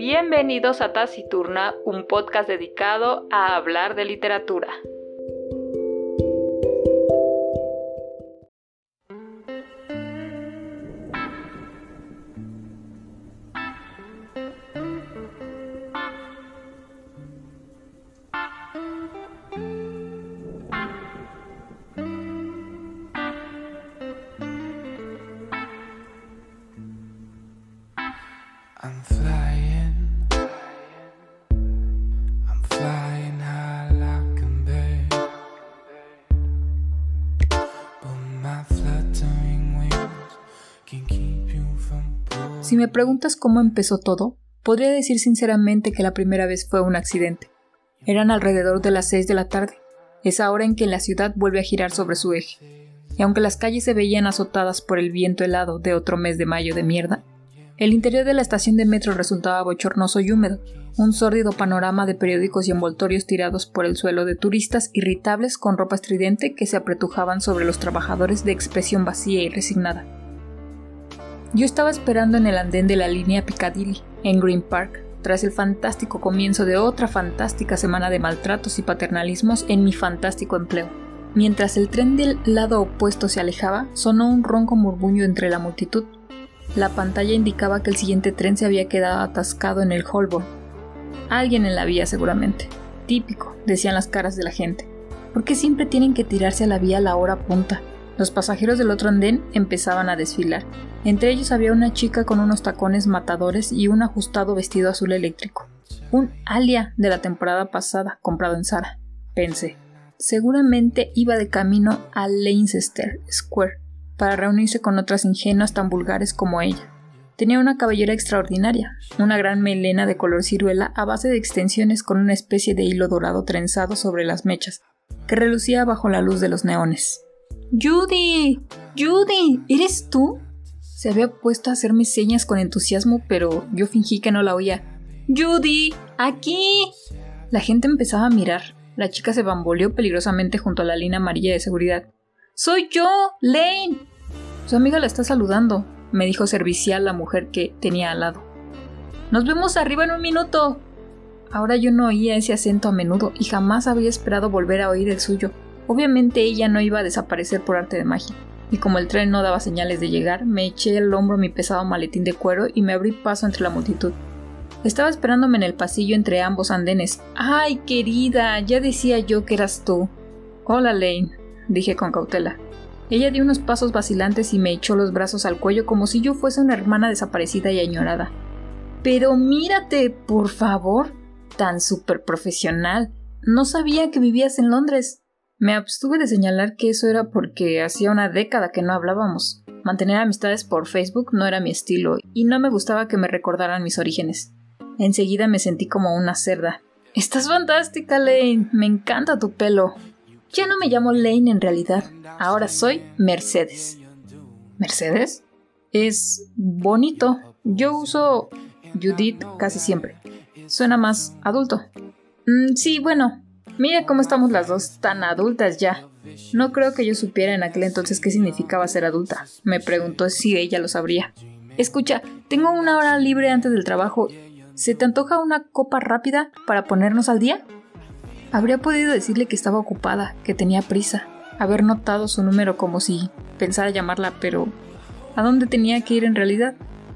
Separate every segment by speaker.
Speaker 1: Bienvenidos a Taciturna, un podcast dedicado a hablar de literatura.
Speaker 2: Si me preguntas cómo empezó todo, podría decir sinceramente que la primera vez fue un accidente. Eran alrededor de las 6 de la tarde, esa hora en que la ciudad vuelve a girar sobre su eje. Y aunque las calles se veían azotadas por el viento helado de otro mes de mayo de mierda, el interior de la estación de metro resultaba bochornoso y húmedo, un sórdido panorama de periódicos y envoltorios tirados por el suelo de turistas irritables con ropa estridente que se apretujaban sobre los trabajadores de expresión vacía y resignada. Yo estaba esperando en el andén de la línea Piccadilly, en Green Park, tras el fantástico comienzo de otra fantástica semana de maltratos y paternalismos en mi fantástico empleo. Mientras el tren del lado opuesto se alejaba, sonó un ronco murmullo entre la multitud. La pantalla indicaba que el siguiente tren se había quedado atascado en el Holborn. Alguien en la vía seguramente. Típico, decían las caras de la gente. ¿Por qué siempre tienen que tirarse a la vía a la hora punta? Los pasajeros del otro andén empezaban a desfilar. Entre ellos había una chica con unos tacones matadores y un ajustado vestido azul eléctrico. Un alia de la temporada pasada, comprado en Zara. Pensé. Seguramente iba de camino a Leicester Square para reunirse con otras ingenuas tan vulgares como ella. Tenía una cabellera extraordinaria, una gran melena de color ciruela a base de extensiones con una especie de hilo dorado trenzado sobre las mechas, que relucía bajo la luz de los neones. Judy. Judy. ¿Eres tú? Se había puesto a hacerme señas con entusiasmo, pero yo fingí que no la oía. Judy. Aquí. La gente empezaba a mirar. La chica se bamboleó peligrosamente junto a la línea amarilla de seguridad. ¡Soy yo! ¡Lane! Su amiga la está saludando, me dijo servicial la mujer que tenía al lado. Nos vemos arriba en un minuto. Ahora yo no oía ese acento a menudo y jamás había esperado volver a oír el suyo. Obviamente ella no iba a desaparecer por arte de magia, y como el tren no daba señales de llegar, me eché al hombro mi pesado maletín de cuero y me abrí paso entre la multitud. Estaba esperándome en el pasillo entre ambos andenes. ¡Ay, querida! Ya decía yo que eras tú. Hola, Lane, dije con cautela. Ella dio unos pasos vacilantes y me echó los brazos al cuello como si yo fuese una hermana desaparecida y añorada. Pero mírate, por favor. Tan súper profesional. No sabía que vivías en Londres. Me abstuve de señalar que eso era porque hacía una década que no hablábamos. Mantener amistades por Facebook no era mi estilo y no me gustaba que me recordaran mis orígenes. Enseguida me sentí como una cerda. Estás fantástica, Lane. Me encanta tu pelo. Ya no me llamo Lane en realidad. Ahora soy Mercedes. ¿Mercedes? Es bonito. Yo uso Judith casi siempre. Suena más adulto. Mm, sí, bueno. Mira cómo estamos las dos tan adultas ya. No creo que yo supiera en aquel entonces qué significaba ser adulta. Me preguntó si ella lo sabría. Escucha, tengo una hora libre antes del trabajo. ¿Se te antoja una copa rápida para ponernos al día? Habría podido decirle que estaba ocupada, que tenía prisa, haber notado su número como si pensara llamarla, pero ¿a dónde tenía que ir en realidad?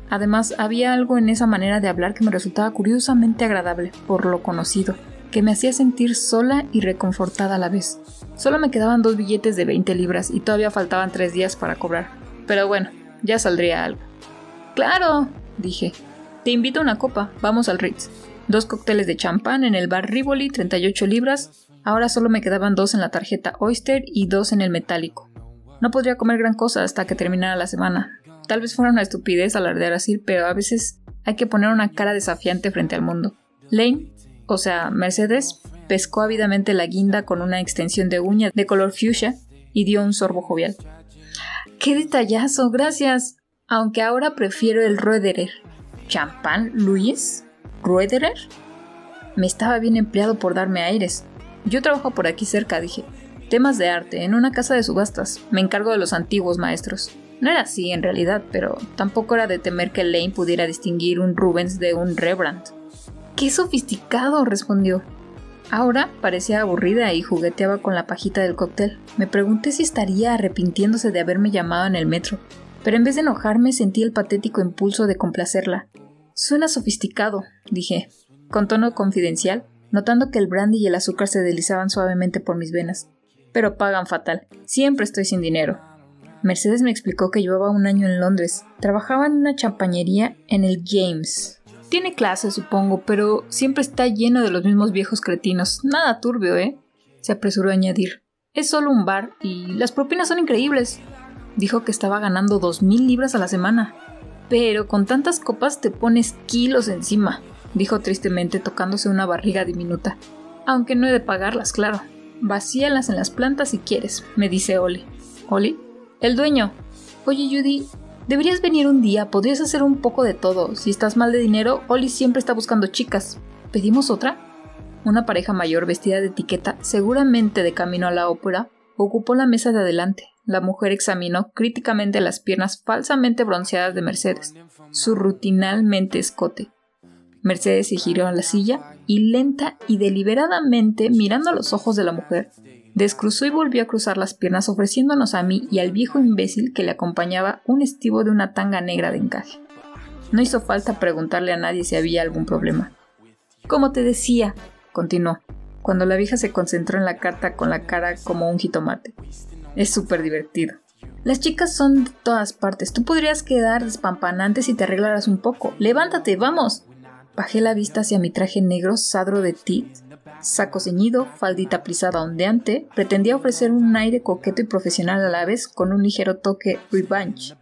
Speaker 2: Además, había algo en esa manera de hablar que me resultaba curiosamente agradable, por lo conocido, que me hacía sentir sola y reconfortada a la vez. Solo me quedaban dos billetes de 20 libras y todavía faltaban tres días para cobrar. Pero bueno, ya saldría algo. Claro, dije. Te invito a una copa, vamos al Ritz. Dos cócteles de champán en el bar Rivoli, 38 libras. Ahora solo me quedaban dos en la tarjeta Oyster y dos en el metálico. No podría comer gran cosa hasta que terminara la semana. Tal vez fuera una estupidez alardear así, pero a veces hay que poner una cara desafiante frente al mundo. Lane, o sea, Mercedes, pescó ávidamente la guinda con una extensión de uña de color fuchsia y dio un sorbo jovial. ¡Qué detallazo! Gracias. Aunque ahora prefiero el Roederer. ¿Champán, Luis? ¿Roederer? Me estaba bien empleado por darme aires. Yo trabajo por aquí cerca, dije. Temas de arte, en una casa de subastas. Me encargo de los antiguos maestros. No era así en realidad, pero tampoco era de temer que Lane pudiera distinguir un Rubens de un Rembrandt. ¡Qué sofisticado! respondió. Ahora parecía aburrida y jugueteaba con la pajita del cóctel. Me pregunté si estaría arrepintiéndose de haberme llamado en el metro, pero en vez de enojarme sentí el patético impulso de complacerla. Suena sofisticado, dije, con tono confidencial, notando que el brandy y el azúcar se deslizaban suavemente por mis venas. Pero pagan fatal. Siempre estoy sin dinero. Mercedes me explicó que llevaba un año en Londres. Trabajaba en una champañería en el James. Tiene clase, supongo, pero siempre está lleno de los mismos viejos cretinos. Nada turbio, ¿eh? Se apresuró a añadir. Es solo un bar y las propinas son increíbles. Dijo que estaba ganando dos mil libras a la semana. Pero con tantas copas te pones kilos encima, dijo tristemente tocándose una barriga diminuta. Aunque no he de pagarlas, claro. Vacíalas en las plantas si quieres, me dice Oli. ¿Oli? El dueño. Oye, Judy, deberías venir un día, podrías hacer un poco de todo. Si estás mal de dinero, Oli siempre está buscando chicas. ¿Pedimos otra? Una pareja mayor vestida de etiqueta, seguramente de camino a la ópera, ocupó la mesa de adelante. La mujer examinó críticamente las piernas falsamente bronceadas de Mercedes, su rutinalmente escote. Mercedes se giró a la silla y lenta y deliberadamente, mirando a los ojos de la mujer, descruzó y volvió a cruzar las piernas ofreciéndonos a mí y al viejo imbécil que le acompañaba un estivo de una tanga negra de encaje. No hizo falta preguntarle a nadie si había algún problema. Como te decía, continuó, cuando la vieja se concentró en la carta con la cara como un jitomate. Es súper divertido. Las chicas son de todas partes. Tú podrías quedar despampanante si te arreglaras un poco. Levántate, vamos. Bajé la vista hacia mi traje negro sadro de tit, saco ceñido, faldita plisada ondeante. Pretendía ofrecer un aire coqueto y profesional a la vez con un ligero toque revenge.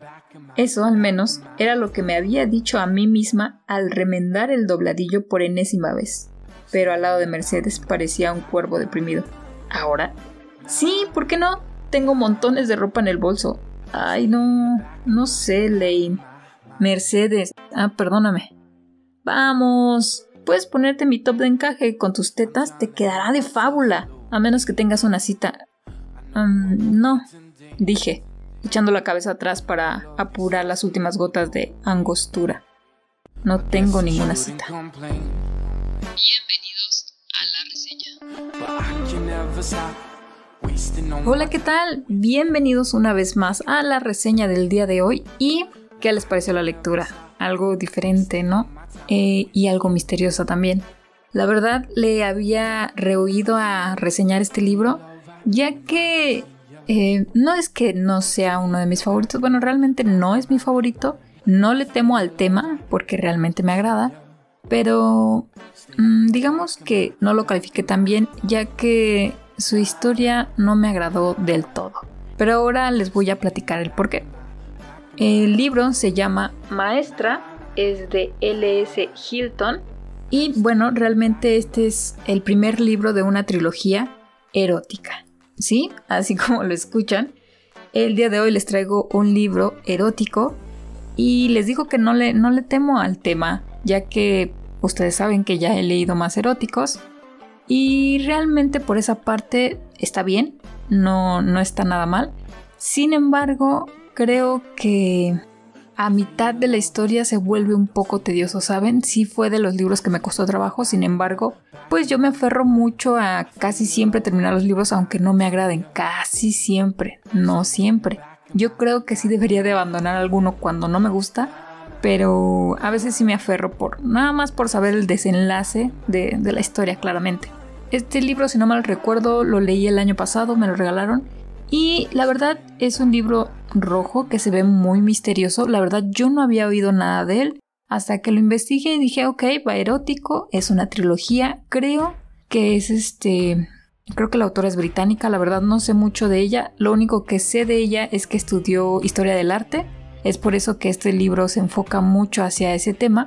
Speaker 2: Eso, al menos, era lo que me había dicho a mí misma al remendar el dobladillo por enésima vez. Pero al lado de Mercedes parecía un cuervo deprimido. ¿Ahora? Sí, ¿por qué no? Tengo montones de ropa en el bolso. Ay, no, no sé, Lane. Mercedes. Ah, perdóname. Vamos. Puedes ponerte mi top de encaje con tus tetas, te quedará de fábula. A menos que tengas una cita. no, dije, echando la cabeza atrás para apurar las últimas gotas de angostura. No tengo ninguna cita.
Speaker 1: Bienvenidos a la reseña.
Speaker 2: Hola, ¿qué tal? Bienvenidos una vez más a la reseña del día de hoy y ¿qué les pareció la lectura? Algo diferente, ¿no? Eh, y algo misteriosa también. La verdad, le había rehuido a reseñar este libro, ya que eh, no es que no sea uno de mis favoritos, bueno, realmente no es mi favorito, no le temo al tema porque realmente me agrada, pero mm, digamos que no lo califiqué tan bien, ya que su historia no me agradó del todo. Pero ahora les voy a platicar el porqué. El libro se llama Maestra, es de L.S. Hilton. Y bueno, realmente este es el primer libro de una trilogía erótica. ¿Sí? Así como lo escuchan. El día de hoy les traigo un libro erótico y les digo que no le, no le temo al tema, ya que ustedes saben que ya he leído más eróticos y realmente por esa parte está bien, no, no está nada mal. Sin embargo, creo que a mitad de la historia se vuelve un poco tedioso, ¿saben? Sí fue de los libros que me costó trabajo, sin embargo, pues yo me aferro mucho a casi siempre terminar los libros aunque no me agraden, casi siempre, no siempre. Yo creo que sí debería de abandonar alguno cuando no me gusta, pero a veces sí me aferro por nada más por saber el desenlace de, la historia claramente. Este libro, si no mal recuerdo, lo leí el año pasado, me lo regalaron y la verdad es un libro rojo que se ve muy misterioso. La verdad yo no había oído nada de él hasta que lo investigué y dije, ok, va erótico, es una trilogía, creo que es este... Creo que la autora es británica, la verdad no sé mucho de ella. Lo único que sé de ella es que estudió historia del arte es por eso que este libro se enfoca mucho hacia ese tema.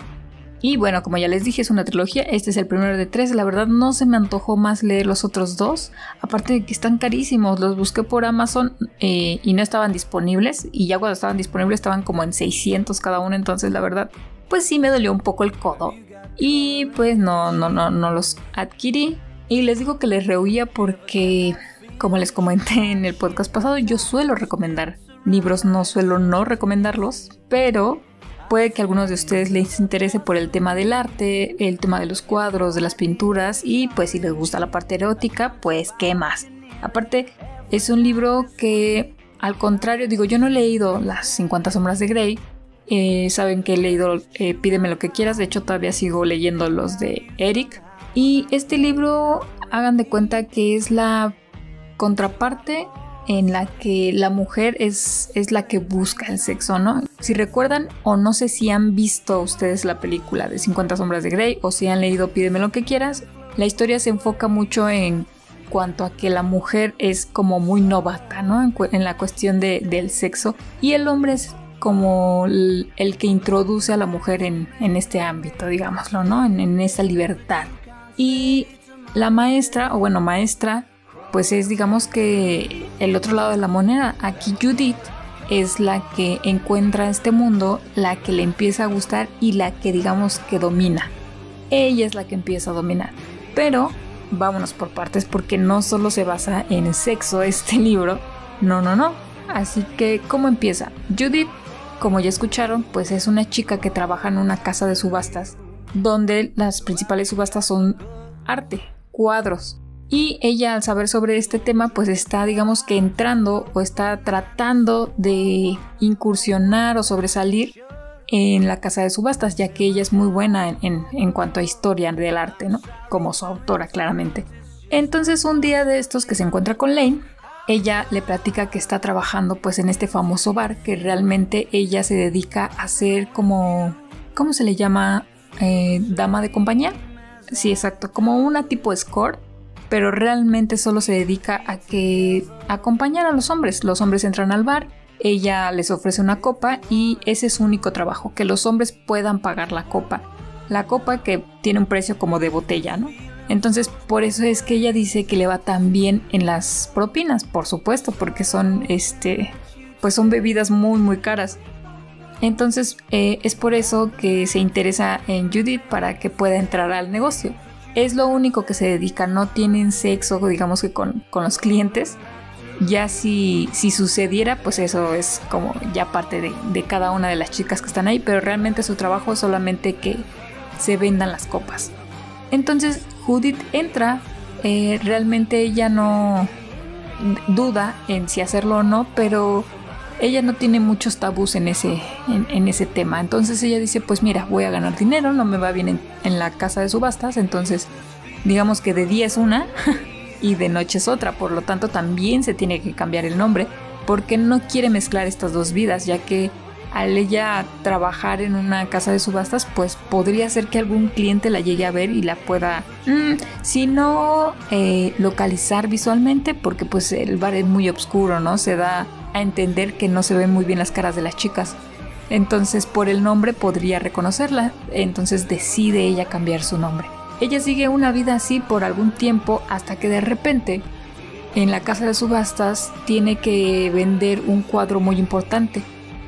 Speaker 2: Y bueno, como ya les dije, es una trilogía. Este es el primero de tres. La verdad no se me antojó más leer los otros dos. Aparte de que están carísimos. Los busqué por Amazon eh, y no estaban disponibles. Y ya cuando estaban disponibles estaban como en 600 cada uno. Entonces la verdad, pues sí me dolió un poco el codo. Y pues no, no, no, no los adquirí. Y les digo que les rehuía porque, como les comenté en el podcast pasado, yo suelo recomendar libros no suelo no recomendarlos, pero puede que a algunos de ustedes les interese por el tema del arte, el tema de los cuadros, de las pinturas y pues si les gusta la parte erótica, pues qué más. Aparte, es un libro que al contrario, digo, yo no he leído las 50 sombras de Grey. Eh, saben que he leído eh, Pídeme lo que quieras, de hecho todavía sigo leyendo los de Eric. Y este libro, hagan de cuenta que es la contraparte en la que la mujer es, es la que busca el sexo, ¿no? Si recuerdan o no sé si han visto ustedes la película de 50 sombras de Grey o si han leído Pídeme lo que quieras, la historia se enfoca mucho en cuanto a que la mujer es como muy novata, ¿no? En, la cuestión del sexo y el hombre es como el, que introduce a la mujer en, este ámbito, digámoslo, ¿no? En, en esa libertad. Y la maestra, o bueno, maestra, pues es digamos que el otro lado de la moneda. Aquí Judith es la que encuentra este mundo, la que le empieza a gustar y la que digamos que domina. Ella es la que empieza a dominar. Pero vámonos por partes porque no solo se basa en sexo este libro. No, no, no. Así que, ¿cómo empieza? Judith, como ya escucharon, pues es una chica que trabaja en una casa de subastas, donde las principales subastas son arte, cuadros. Y ella al saber sobre este tema pues está digamos que entrando o está tratando de incursionar o sobresalir en la casa de subastas, ya que ella es muy buena en, cuanto a historia del arte, ¿no? Como su autora, claramente. Entonces un día de estos que se encuentra con Lane, ella le platica que está trabajando pues en este famoso bar, que realmente ella se dedica a ser como, ¿cómo se le llama? Eh, dama de compañía. Sí, exacto, como una tipo escort pero realmente solo se dedica a que acompañar a los hombres. Los hombres entran al bar, ella les ofrece una copa y ese es su único trabajo, que los hombres puedan pagar la copa. La copa que tiene un precio como de botella, ¿no? Entonces, por eso es que ella dice que le va tan bien en las propinas, por supuesto, porque son, este, pues son bebidas muy, muy caras. Entonces, eh, es por eso que se interesa en Judith para que pueda entrar al negocio es lo único que se dedica, no tienen sexo, digamos que con, los clientes. Ya si, si, sucediera, pues eso es como ya parte de, cada una de las chicas que están ahí, pero realmente su trabajo es solamente que se vendan las copas. Entonces Judith entra, eh, realmente ella no duda en si hacerlo o no, pero ella no tiene muchos tabús en ese, en, ese tema. Entonces ella dice, pues mira, voy a ganar dinero, no me va bien en, la casa de subastas, entonces digamos que de día es una y de noche es otra, por lo tanto también se tiene que cambiar el nombre, porque no quiere mezclar estas dos vidas, ya que al ella trabajar en una casa de subastas, pues podría ser que algún cliente la llegue a ver y la pueda, mm, si no eh, localizar visualmente, porque pues el bar es muy oscuro, ¿no? Se da a entender que no se ven muy bien las caras de las chicas. Entonces por el nombre podría reconocerla, entonces decide ella cambiar su nombre. Ella sigue una vida así por algún tiempo hasta que de repente en la casa de subastas tiene que vender un cuadro muy importante.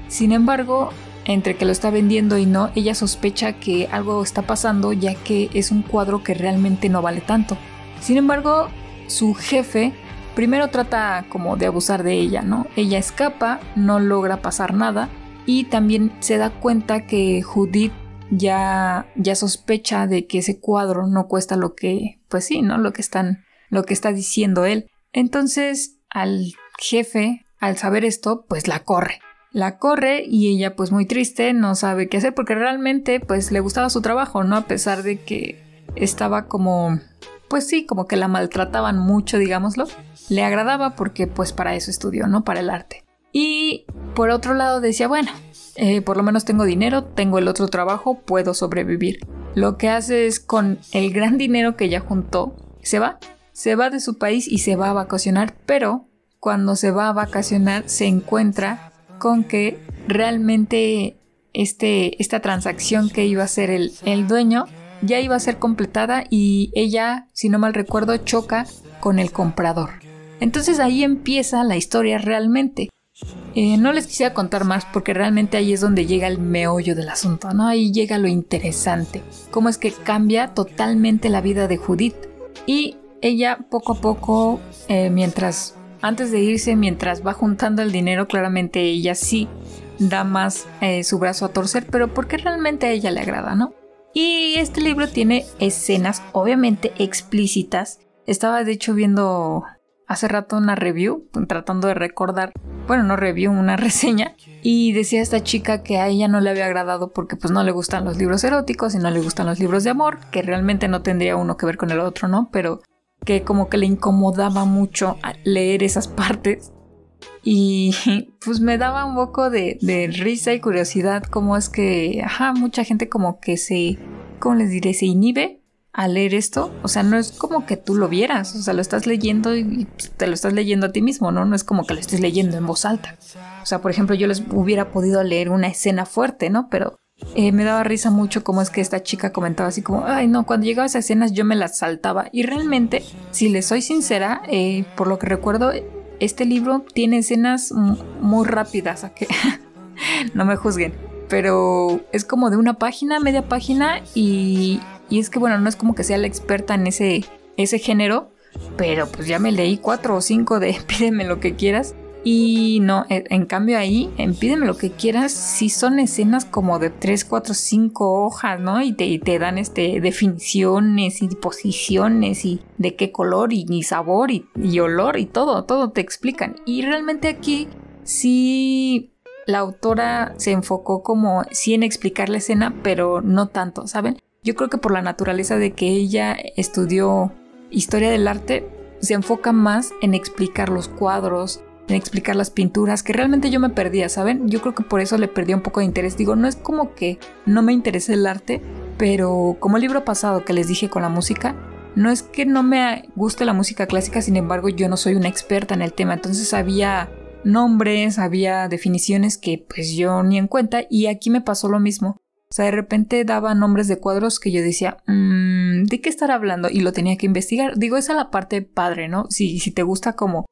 Speaker 2: Sin embargo, entre que lo está vendiendo y no, ella sospecha que algo está pasando ya que es un cuadro que realmente no vale tanto. Sin embargo, su jefe primero trata como de abusar de ella, ¿no? Ella escapa, no logra pasar nada y también se da cuenta que Judith ya, ya sospecha de que ese cuadro no cuesta lo que, pues sí, ¿no? Lo que están, lo que está diciendo él. Entonces, al jefe, al saber esto, pues la corre. La corre y ella pues muy triste, no sabe qué hacer porque realmente pues le gustaba su trabajo, ¿no? A pesar de que estaba como pues sí, como que la maltrataban mucho, digámoslo. Le agradaba porque pues para eso estudió, ¿no? Para el arte. Y por otro lado decía, bueno, eh, por lo menos tengo dinero, tengo el otro trabajo, puedo sobrevivir. Lo que hace es con el gran dinero que ya juntó, se va, se va de su país y se va a vacacionar, pero cuando se va a vacacionar se encuentra con que realmente este, esta transacción que iba a hacer el, el dueño ya iba a ser completada y ella, si no mal recuerdo, choca con el comprador. Entonces ahí empieza la historia realmente. Eh, no les quisiera contar más porque realmente ahí es donde llega el meollo del asunto, ¿no? Ahí llega lo interesante. Cómo es que cambia totalmente la vida de Judith. Y ella poco a poco, eh, mientras antes de irse, mientras va juntando el dinero, claramente ella sí da más eh, su brazo a torcer, pero porque realmente a ella le agrada, ¿no? Y este libro tiene escenas obviamente explícitas. Estaba de hecho viendo hace rato una review, tratando de recordar, bueno, no review, una reseña, y decía esta chica que a ella no le había agradado porque pues no le gustan los libros eróticos y no le gustan los libros de amor, que realmente no tendría uno que ver con el otro, ¿no? Pero que como que le incomodaba mucho leer esas partes. Y pues me daba un poco de, risa y curiosidad cómo es que, ajá, mucha gente como que se, ¿cómo les diré? Se inhibe a leer esto, o sea, no es como que tú lo vieras, o sea, lo estás leyendo y te lo estás leyendo a ti mismo, ¿no? No es como que lo estés leyendo en voz alta. O sea, por ejemplo, yo les hubiera podido leer una escena fuerte, ¿no? Pero eh, me daba risa mucho como es que esta chica comentaba así como, ay no, cuando llegaba a esas escenas yo me las saltaba. Y realmente, si les soy sincera, eh, por lo que recuerdo, este libro tiene escenas muy rápidas, a que no me juzguen. Pero es como de una página, media página y, y es que, bueno, no es como que sea la experta en ese, ese género, pero pues ya me leí cuatro o cinco de pídeme lo que quieras. Y no, e, en cambio ahí, en Pídeme lo que quieras, sí son escenas como de 3, 4, 5 hojas, ¿no? Y te, te dan este, definiciones y posiciones y de qué color y, sabor y, y, olor y todo, todo te explican. Y realmente aquí sí la autora se enfocó como sí en explicar la escena, pero no tanto, ¿saben? Yo creo que por la naturaleza de que ella estudió historia del arte, se enfoca más en explicar los cuadros, en explicar las pinturas, que realmente yo me perdía, ¿saben? Yo creo que por eso le perdí un poco de interés. Digo, no es como que no me interese el arte, pero como el libro pasado que les dije con la música, no es que no me guste la música clásica, sin embargo yo no soy una experta en el tema, entonces había nombres, había definiciones que pues yo ni en cuenta y aquí me pasó lo mismo. O sea, de repente daba nombres de cuadros que yo decía, mmm, ¿de qué estar hablando? Y lo tenía que investigar. Digo, esa es la parte padre, ¿no? Si, si te gusta como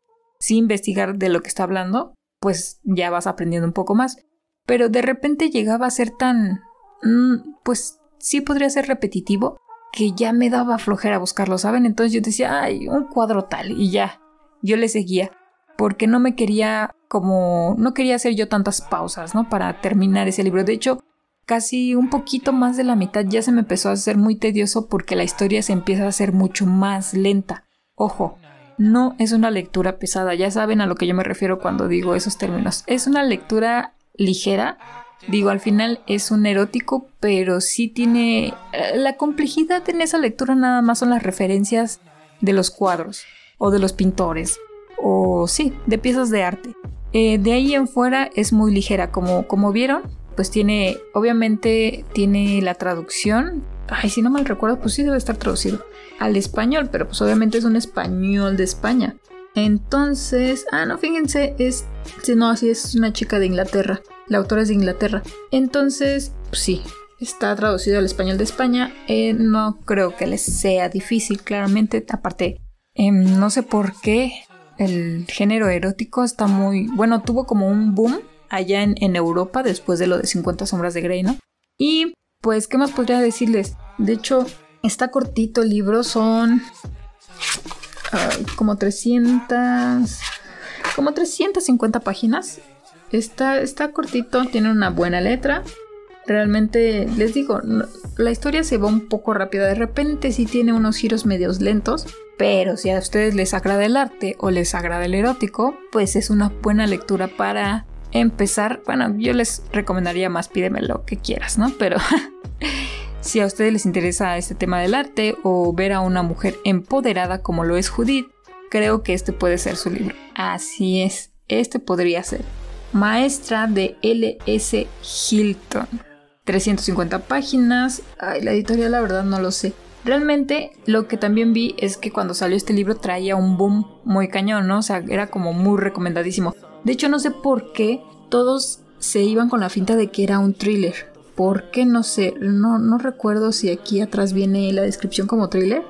Speaker 2: sí investigar de lo que está hablando, pues ya vas aprendiendo un poco más. Pero de repente llegaba a ser tan... Mm, pues sí podría ser repetitivo, que ya me daba flojera buscarlo, ¿saben? Entonces yo decía, ay, un cuadro tal, y ya, yo le seguía, porque no me quería como, no quería hacer yo tantas pausas, ¿no? Para terminar ese libro. De hecho, casi un poquito más de la mitad ya se me empezó a hacer muy tedioso porque la historia se empieza a hacer mucho más lenta. Ojo, no es una lectura pesada, ya saben a lo que yo me refiero cuando digo esos términos. Es una lectura ligera, digo al final es un erótico, pero sí tiene... Eh, la complejidad en esa lectura nada más son las referencias de los cuadros o de los pintores o sí, de piezas de arte. Eh, de ahí en fuera es muy ligera, como, como vieron, pues tiene, obviamente tiene la traducción. Ay, si no mal recuerdo, pues sí debe estar traducido al español, pero pues obviamente es un español de España. Entonces, ah, no, fíjense, es, no, así es una chica de Inglaterra. La autora es de Inglaterra. Entonces, pues sí, está traducido al español de España. Eh, no creo que les sea difícil, claramente. Aparte, em, no sé por qué el género erótico está muy, bueno, tuvo como un boom allá en, en Europa después de lo de 50 sombras de Grey, ¿no? Y pues, ¿qué más podría decirles? De hecho, Está cortito el libro, son como 300, como 350 páginas. Está, está cortito, tiene una buena letra. Realmente, les digo, la historia se va un poco rápida. De repente sí tiene unos giros medios lentos. Pero si a ustedes les agrada el arte o les agrada el erótico, pues es una buena lectura para empezar. Bueno, yo les recomendaría más pídeme lo que quieras, ¿no? Pero Si a ustedes les interesa este tema del arte o ver a una mujer empoderada como lo es Judith, creo que este puede ser su libro. Así es, este podría ser. Maestra de L.S. Hilton. 350 páginas. Ay, la editorial la verdad no lo sé. Realmente lo que también vi es que cuando salió este libro traía un boom muy cañón, ¿no? O sea, era como muy recomendadísimo. De hecho, no sé por qué todos se iban con la finta de que era un thriller. ¿Por qué? No sé, no, no recuerdo si aquí atrás viene la descripción como thriller.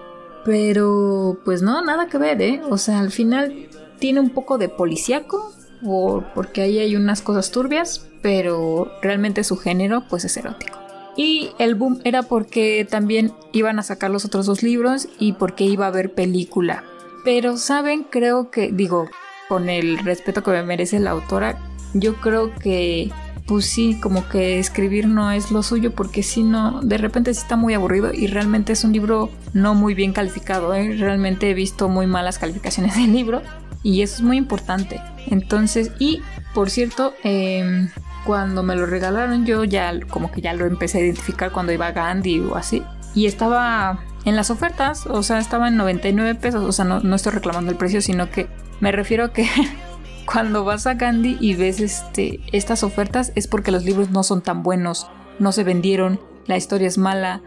Speaker 2: Pero pues no, nada que ver, ¿eh? O sea, al final tiene un poco de policíaco, o porque ahí hay unas cosas turbias, pero realmente su género pues es erótico. Y el boom era porque también iban a sacar los otros dos libros y porque iba a haber película. Pero saben, creo que, digo, con el respeto que me merece la autora, yo creo que pues sí, como que escribir no es lo suyo porque si no, de repente sí está muy aburrido y realmente es un libro no muy bien calificado. ¿eh? Realmente he visto muy malas calificaciones del libro y eso es muy importante. Entonces, y por cierto, em, cuando me lo regalaron yo ya como que ya lo empecé a identificar cuando iba a Gandhi o así. Y estaba en las ofertas, o sea, estaba en 99 pesos, o sea, no, no estoy reclamando el precio, sino que me refiero a que cuando vas a Gandhi y ves este, estas ofertas es porque los libros no son tan buenos, no se vendieron, la historia es mala.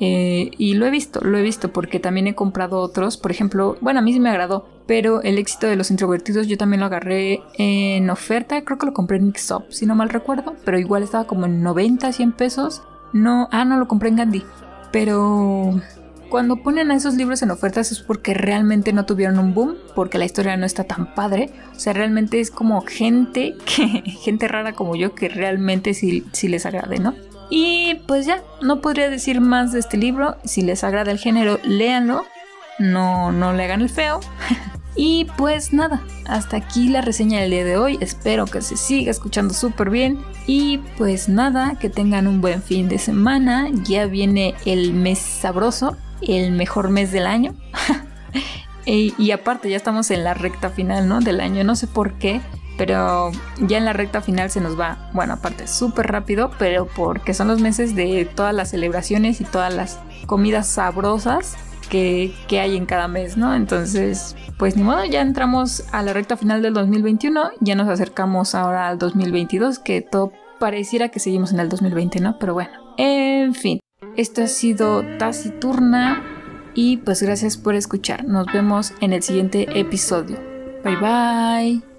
Speaker 2: Eh, y lo he visto, lo he visto porque también he comprado otros. Por ejemplo, bueno, a mí sí me agradó, pero el éxito de los introvertidos yo también lo agarré en oferta. Creo que lo compré en Mix Up, si no mal recuerdo, pero igual estaba como en 90, 100 pesos. No, ah, no lo compré en Gandhi, pero cuando ponen a esos libros en ofertas es porque realmente no tuvieron un boom, porque la historia no está tan padre. O sea, realmente es como gente que, gente rara como yo que realmente sí, sí les agrade, ¿no? Y pues ya, no podría decir más de este libro. Si les agrada el género, léanlo. No, no le hagan el feo. y pues nada, hasta aquí la reseña del día de hoy. Espero que se siga escuchando súper bien. Y pues nada, que tengan un buen fin de semana. Ya viene el mes sabroso el mejor mes del año. y, aparte ya estamos en la recta final, ¿no? Del año, no sé por qué, pero ya en la recta final se nos va, bueno, aparte súper rápido, pero porque son los meses de todas las celebraciones y todas las comidas sabrosas que, que, hay en cada mes, ¿no? Entonces, pues ni modo, ya entramos a la recta final del 2021, ya nos acercamos ahora al 2022, que todo pareciera que seguimos en el 2020, ¿no? Pero bueno, en fin. Esto ha sido Taciturna y pues gracias por escuchar. Nos vemos en el siguiente episodio. Bye bye.